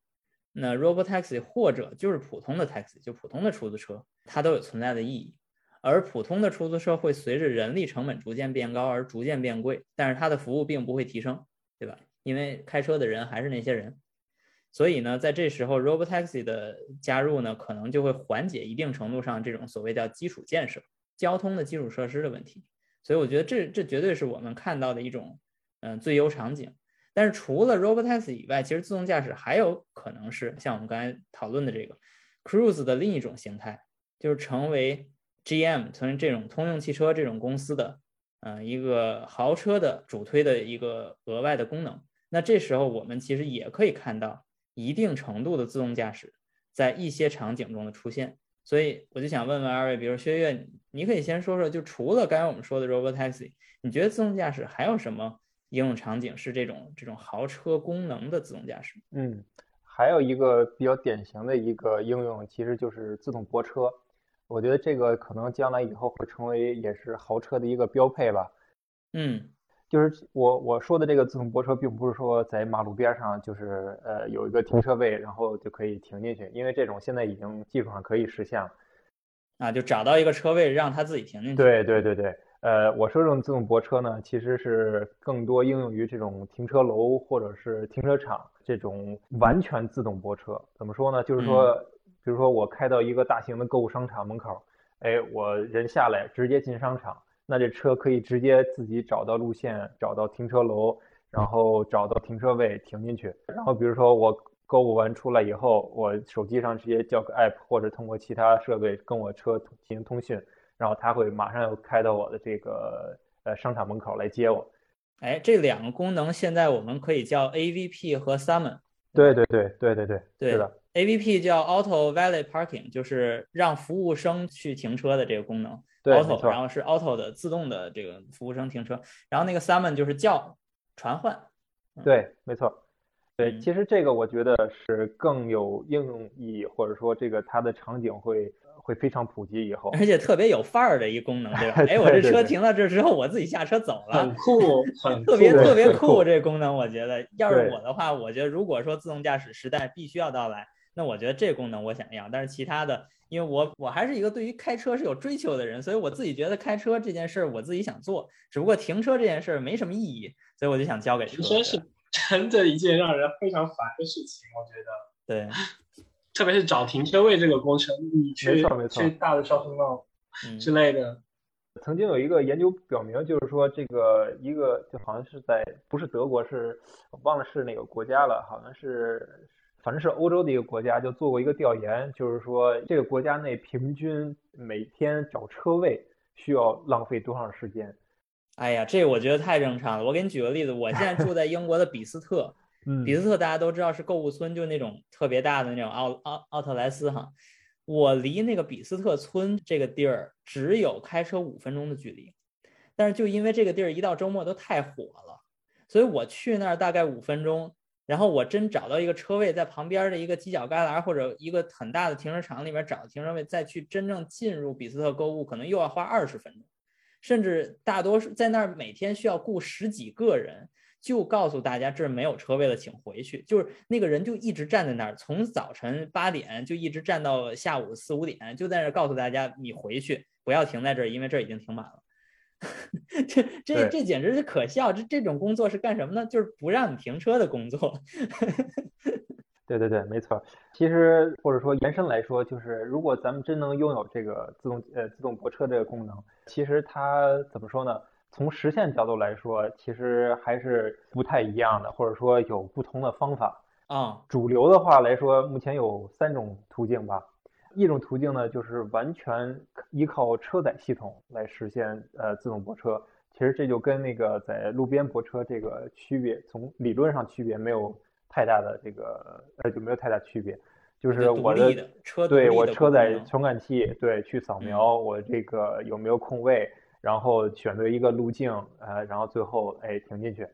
那 Robotaxi 或者就是普通的 taxi，就普通的出租车，它都有存在的意义。而普通的出租车会随着人力成本逐渐变高而逐渐变贵，但是它的服务并不会提升，对吧？因为开车的人还是那些人，所以呢，在这时候 Robotaxi 的加入呢，可能就会缓解一定程度上这种所谓叫基础建设。交通的基础设施的问题，所以我觉得这这绝对是我们看到的一种嗯最优场景。但是除了 Robotaxi 以外，其实自动驾驶还有可能是像我们刚才讨论的这个 Cruise 的另一种形态，就是成为 GM 从这种通用汽车这种公司的嗯一个豪车的主推的一个额外的功能。那这时候我们其实也可以看到一定程度的自动驾驶在一些场景中的出现。所以我就想问问二位，比如薛岳，你可以先说说，就除了刚才我们说的 Robotaxi，你觉得自动驾驶还有什么应用场景是这种这种豪车功能的自动驾驶？嗯，还有一个比较典型的一个应用，其实就是自动泊车。我觉得这个可能将来以后会成为也是豪车的一个标配吧。嗯。就是我我说的这个自动泊车，并不是说在马路边上，就是呃有一个停车位，然后就可以停进去，因为这种现在已经技术上可以实现了。啊，就找到一个车位让它自己停进去。对对对对，呃，我说这种自动泊车呢，其实是更多应用于这种停车楼或者是停车场这种完全自动泊车。怎么说呢？就是说，比如说我开到一个大型的购物商场门口，哎，我人下来直接进商场。那这车可以直接自己找到路线，找到停车楼，然后找到停车位停进去。然后比如说我购物完出来以后，我手机上直接叫个 app，或者通过其他设备跟我车进行通讯，然后它会马上又开到我的这个呃商场门口来接我。哎，这两个功能现在我们可以叫 AVP 和 Summon。对对对对对对，是的。AVP 叫 Auto Valet Parking，就是让服务生去停车的这个功能。auto，然后是 auto 的自动的这个服务生停车，然后那个 summon 就是叫传唤。对，没错。对，其实这个我觉得是更有应用意义，或者说这个它的场景会会非常普及以后，而且特别有范儿的一功能，对吧？哎，我这车停到这之后，我自己下车走了，很酷，很特别特别酷。这功能我觉得，要是我的话，我觉得如果说自动驾驶时代必须要到来，那我觉得这功能我想要，但是其他的。因为我我还是一个对于开车是有追求的人，所以我自己觉得开车这件事儿我自己想做，只不过停车这件事儿没什么意义，所以我就想交给车。停车是 真的一件让人非常烦的事情，我觉得。对，特别是找停车位这个工程，你去去大的 shopping mall 之类的。曾经有一个研究表明，就是说这个一个就好像是在不是德国，是忘了是哪个国家了，好像是。反正是欧洲的一个国家，就做过一个调研，就是说这个国家内平均每天找车位需要浪费多长时间？哎呀，这我觉得太正常了。我给你举个例子，我现在住在英国的比斯特，比斯特大家都知道是购物村，就那种特别大的那种奥奥奥特莱斯哈。我离那个比斯特村这个地儿只有开车五分钟的距离，但是就因为这个地儿一到周末都太火了。所以我去那儿大概五分钟，然后我真找到一个车位，在旁边的一个犄角旮旯或者一个很大的停车场里面找停车位，再去真正进入比斯特购物，可能又要花二十分钟，甚至大多数在那儿每天需要雇十几个人。就告诉大家这没有车位了，请回去。就是那个人就一直站在那儿，从早晨八点就一直站到下午四五点，就在那儿告诉大家你回去，不要停在这儿，因为这儿已经停满了。这这这简直是可笑！这这种工作是干什么呢？就是不让你停车的工作。对对对，没错。其实或者说延伸来说，就是如果咱们真能拥有这个自动呃自动泊车这个功能，其实它怎么说呢？从实现角度来说，其实还是不太一样的，或者说有不同的方法啊。主流的话来说，目前有三种途径吧。一种途径呢，就是完全依靠车载系统来实现呃自动泊车。其实这就跟那个在路边泊车这个区别，从理论上区别没有太大的这个呃就没有太大区别。就是我的车对我车载传感器对去扫描我这个有没有空位。然后选择一个路径，呃，然后最后哎停进去，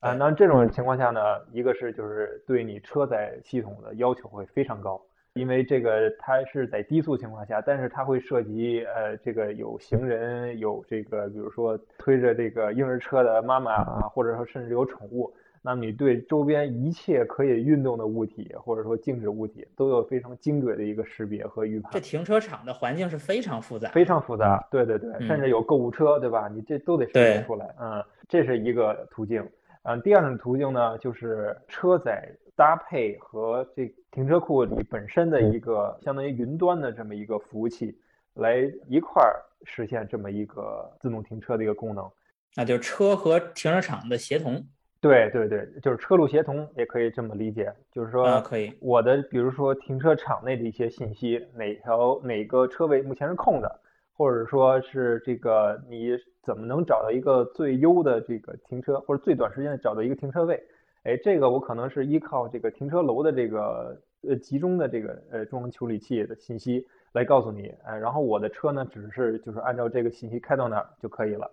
啊，那这种情况下呢，一个是就是对你车载系统的要求会非常高，因为这个它是在低速情况下，但是它会涉及呃这个有行人，有这个比如说推着这个婴儿车的妈妈啊，或者说甚至有宠物。那么你对周边一切可以运动的物体，或者说静止物体，都有非常精准的一个识别和预判。这停车场的环境是非常复杂，非常复杂。对对对，甚至有购物车，对吧？你这都得识别出来。嗯，这是一个途径。嗯，第二种途径呢，就是车载搭配和这停车库里本身的一个相当于云端的这么一个服务器，来一块儿实现这么一个自动停车的一个功能。那就是车和停车场的协同。对对对，就是车路协同也可以这么理解，就是说，可以，我的比如说停车场内的一些信息，哪条哪个车位目前是空的，或者说是这个你怎么能找到一个最优的这个停车，或者最短时间找到一个停车位，哎，这个我可能是依靠这个停车楼的这个呃集中的这个呃中央处理器的信息来告诉你，哎，然后我的车呢只是就是按照这个信息开到哪儿就可以了。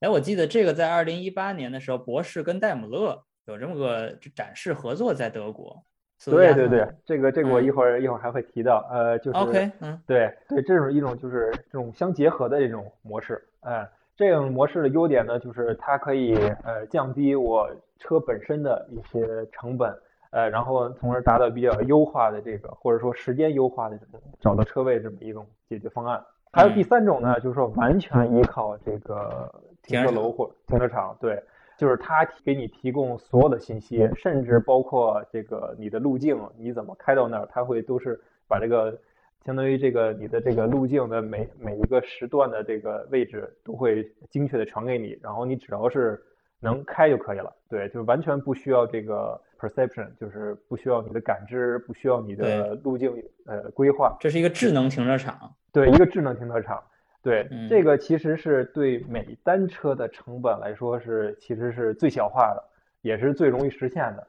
哎，我记得这个在二零一八年的时候，博士跟戴姆勒有这么个展示合作，在德国。对对对，这个这个我一会儿一会儿还会提到。呃，就是 OK，嗯，对对，这种一种就是这种相结合的这种模式。哎，这种模式的优点呢，就是它可以呃降低我车本身的一些成本，呃，然后从而达到比较优化的这个或者说时间优化的找到车位这么一种解决方案。还有第三种呢，就是说完全依靠这个。停车楼或停车场，对，就是它给你提供所有的信息，甚至包括这个你的路径，你怎么开到那儿，它会都是把这个相当于这个你的这个路径的每每一个时段的这个位置都会精确的传给你，然后你只要是能开就可以了，对，就是完全不需要这个 perception，就是不需要你的感知，不需要你的路径呃规划。这是一个智能停车场，对，一个智能停车场。对，这个其实是对每单车的成本来说是其实是最小化的，也是最容易实现的。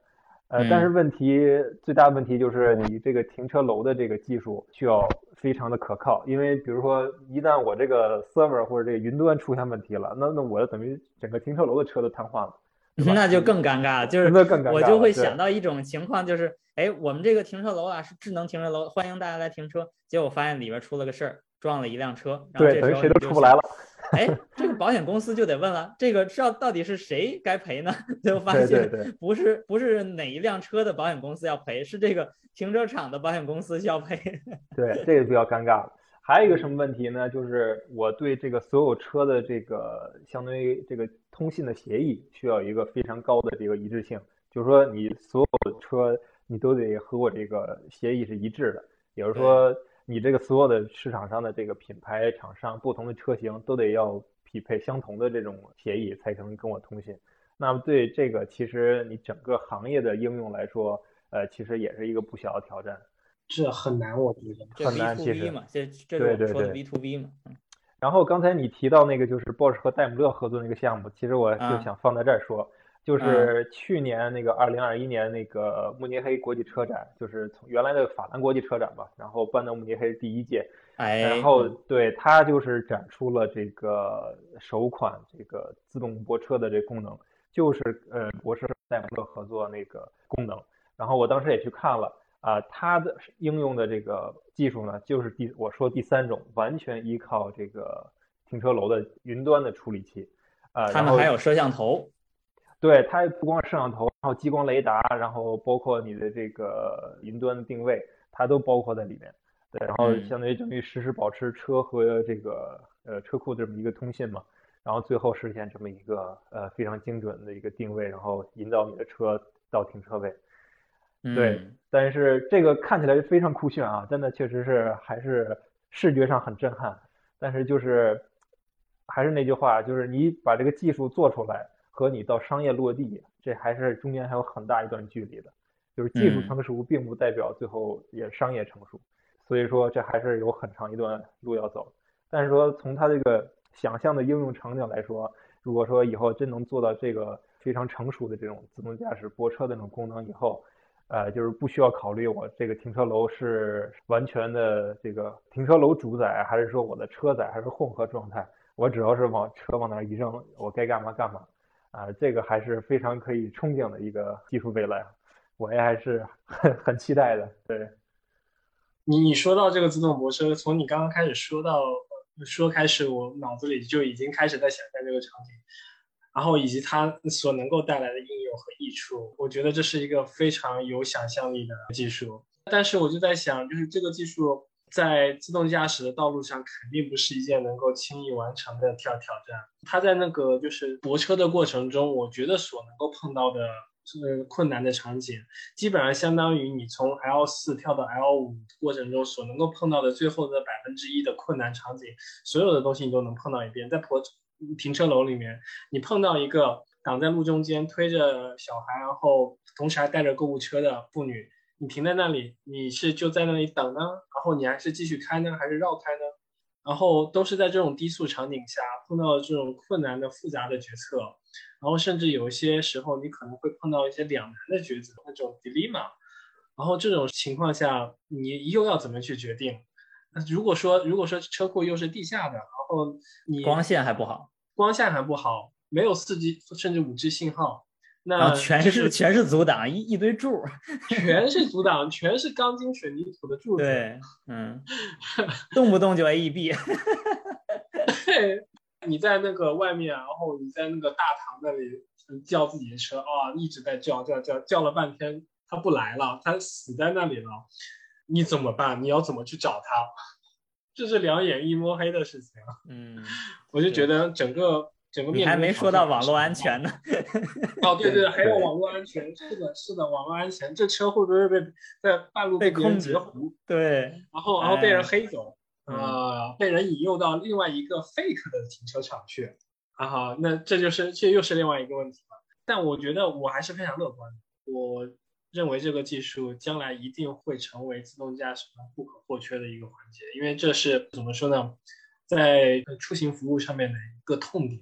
呃，但是问题最大的问题就是你这个停车楼的这个技术需要非常的可靠，因为比如说一旦我这个 server 或者这个云端出现问题了，那那我等于整个停车楼的车都瘫痪了，那就更尴尬了。就 是我就会想到一种情况，就是哎，我们这个停车楼啊是智能停车楼，欢迎大家来停车，结果发现里边出了个事儿。撞了一辆车，对，等于谁都出不来了。哎，这个保险公司就得问了，这个知道到底是谁该赔呢？最后发现不是不是哪一辆车的保险公司要赔，是这个停车场的保险公司需要赔。对，这个比较尴尬了。还有一个什么问题呢？就是我对这个所有车的这个相当于这个通信的协议需要一个非常高的这个一致性，就是说你所有的车你都得和我这个协议是一致的，也就是说。你这个所有的市场上的这个品牌厂商，不同的车型都得要匹配相同的这种协议，才能跟我通信。那么对这个，其实你整个行业的应用来说，呃，其实也是一个不小的挑战。这很难，我觉得很难。其实嘛，这这对对对 B to B 嘛。然后刚才你提到那个就是 Bosch 和戴姆勒合作那个项目，其实我就想放在这儿说。就是去年那个二零二一年那个慕尼黑国际车展，就是从原来的法兰国际车展吧，然后搬到慕尼黑第一届，哎，然后对它就是展出了这个首款这个自动泊车的这功能，就是呃博士戴蒙特合作那个功能。然后我当时也去看了啊，它的应用的这个技术呢，就是第我说第三种，完全依靠这个停车楼的云端的处理器。啊，他们还有摄像头。对，它不光是摄像头，然后激光雷达，然后包括你的这个云端的定位，它都包括在里面。对，然后相当于等于实时保持车和这个呃车库这么一个通信嘛，然后最后实现这么一个呃非常精准的一个定位，然后引导你的车到停车位。对，但是这个看起来非常酷炫啊，真的确实是还是视觉上很震撼。但是就是还是那句话，就是你把这个技术做出来。和你到商业落地，这还是中间还有很大一段距离的。就是技术成熟，并不代表最后也商业成熟，所以说这还是有很长一段路要走。但是说从它这个想象的应用场景来说，如果说以后真能做到这个非常成熟的这种自动驾驶泊车的那种功能以后，呃，就是不需要考虑我这个停车楼是完全的这个停车楼主宰，还是说我的车载，还是混合状态，我只要是往车往那一扔，我该干嘛干嘛。啊，这个还是非常可以憧憬的一个技术未来，我也还是很 很期待的。对，你你说到这个自动泊车，从你刚刚开始说到说开始，我脑子里就已经开始在想象这个场景，然后以及它所能够带来的应用和益处，我觉得这是一个非常有想象力的技术。但是我就在想，就是这个技术。在自动驾驶的道路上，肯定不是一件能够轻易完成的挑挑战。它在那个就是泊车的过程中，我觉得所能够碰到的呃困难的场景，基本上相当于你从 L 四跳到 L 五过程中所能够碰到的最后的百分之一的困难场景，所有的东西你都能碰到一遍。在泊停车楼里面，你碰到一个挡在路中间推着小孩，然后同时还带着购物车的妇女。你停在那里，你是就在那里等呢，然后你还是继续开呢，还是绕开呢？然后都是在这种低速场景下碰到这种困难的复杂的决策，然后甚至有一些时候你可能会碰到一些两难的抉择，那种 dilemma。然后这种情况下，你又要怎么去决定？如果说如果说车库又是地下的，然后你光线还不好，光线还不好，没有四 G 甚至五 G 信号。那全是全是阻挡，一一堆柱，全是阻挡，全是钢筋水泥土的柱子。对，嗯，动不动就 AEB。对，你在那个外面，然后你在那个大堂那里叫自己的车啊，一直在叫叫叫叫了半天，他不来了，他死在那里了，你怎么办？你要怎么去找他？这是两眼一摸黑的事情。嗯，我就觉得整个。整个你还没说到网络安全呢。哦，对对，还有网络安全，是的，是的，网络安全，这车会不会被在半路被控制？对，然后然后被人黑走，啊，被人引诱到另外一个 fake 的停车场去，啊哈，那这就是这又是另外一个问题了。但我觉得我还是非常乐观的，我认为这个技术将来一定会成为自动驾驶不可或缺的一个环节，因为这是怎么说呢，在出行服务上面的一个痛点。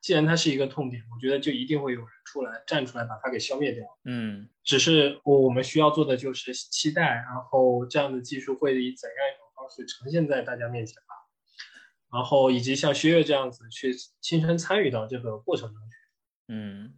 既然它是一个痛点，我觉得就一定会有人出来站出来把它给消灭掉。嗯，只是我我们需要做的就是期待，然后这样的技术会以怎样一种方式呈现在大家面前吧。然后以及像薛岳这样子去亲身参与到这个过程中去。嗯，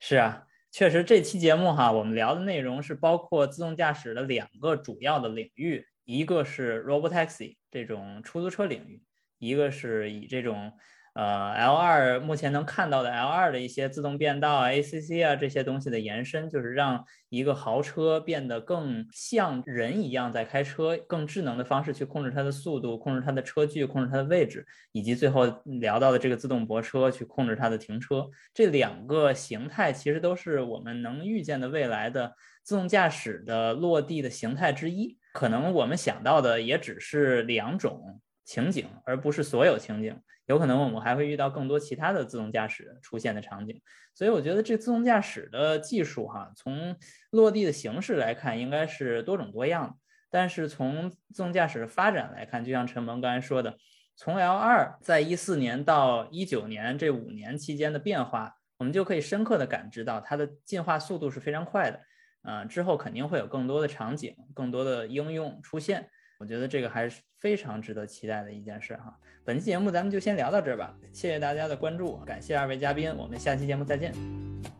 是啊，确实这期节目哈，我们聊的内容是包括自动驾驶的两个主要的领域，一个是 robotaxi 这种出租车领域，一个是以这种。呃，L 二目前能看到的 L 二的一些自动变道啊、ACC 啊这些东西的延伸，就是让一个豪车变得更像人一样在开车，更智能的方式去控制它的速度、控制它的车距、控制它的位置，以及最后聊到的这个自动泊车去控制它的停车。这两个形态其实都是我们能预见的未来的自动驾驶的落地的形态之一。可能我们想到的也只是两种情景，而不是所有情景。有可能我们还会遇到更多其他的自动驾驶出现的场景，所以我觉得这自动驾驶的技术哈，从落地的形式来看，应该是多种多样的。但是从自动驾驶的发展来看，就像陈萌刚才说的，从 L 二在一四年到一九年这五年期间的变化，我们就可以深刻的感知到它的进化速度是非常快的。啊，之后肯定会有更多的场景、更多的应用出现。我觉得这个还是非常值得期待的一件事哈。本期节目咱们就先聊到这儿吧，谢谢大家的关注，感谢二位嘉宾，我们下期节目再见。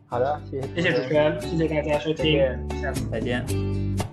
好的，谢谢谢谢主持人，谢谢大家收听，再见下次再见。